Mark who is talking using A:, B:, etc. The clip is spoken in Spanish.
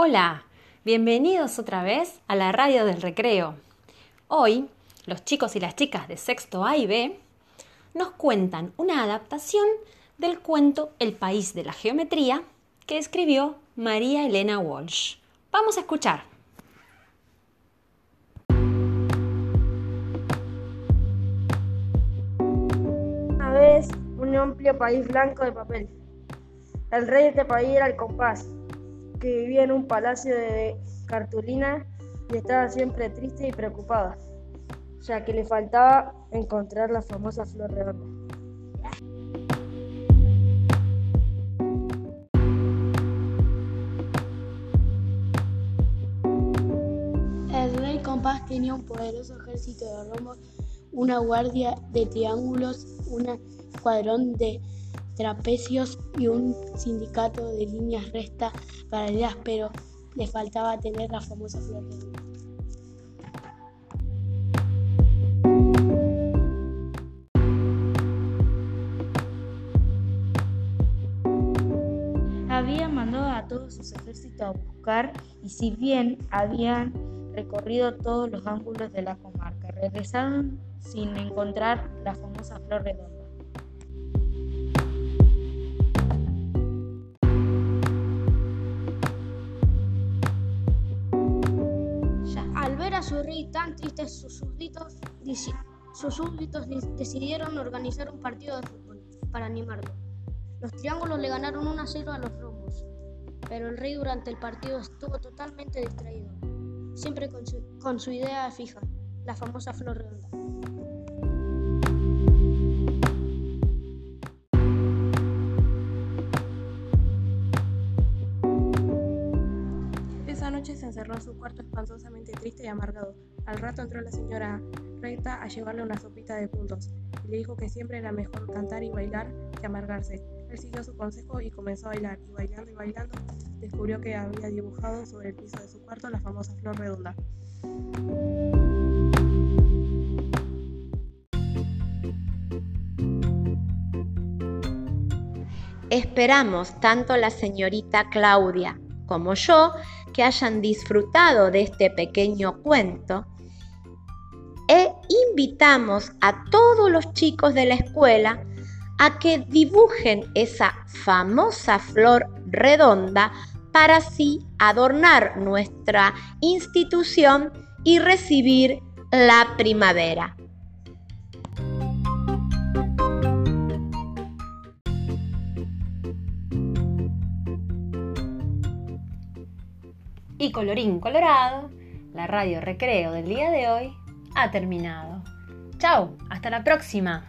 A: Hola, bienvenidos otra vez a la radio del recreo. Hoy, los chicos y las chicas de sexto A y B nos cuentan una adaptación del cuento El país de la geometría que escribió María Elena Walsh. Vamos a escuchar.
B: Una vez, un amplio país blanco de papel. El rey de este país era el compás que vivía en un palacio de cartulina y estaba siempre triste y preocupada, ya que le faltaba encontrar la famosa flor redonda.
C: El rey Compás tenía un poderoso ejército de romos, una guardia de triángulos, un escuadrón de trapecios y un sindicato de líneas rectas paralelas, pero le faltaba tener la famosa flor
D: Había mandado a todos sus ejércitos a buscar y si bien habían recorrido todos los ángulos de la comarca, regresaron sin encontrar la famosa flor redonda.
E: Su rey tan triste, sus súbditos, sus súbditos decidieron organizar un partido de fútbol para animarlo. Los triángulos le ganaron 1 a 0 a los romos, pero el rey durante el partido estuvo totalmente distraído, siempre con su, con su idea fija, la famosa flor redonda.
F: Noche se encerró en su cuarto espantosamente triste y amargado. Al rato entró la señora Recta a llevarle una sopita de puntos y le dijo que siempre era mejor cantar y bailar que amargarse. Él siguió su consejo y comenzó a bailar, y bailando y bailando descubrió que había dibujado sobre el piso de su cuarto la famosa flor redonda.
G: Esperamos tanto la señorita Claudia como yo que hayan disfrutado de este pequeño cuento e invitamos a todos los chicos de la escuela a que dibujen esa famosa flor redonda para así adornar nuestra institución y recibir la primavera.
A: Y colorín colorado, la radio recreo del día de hoy ha terminado. Chao, hasta la próxima.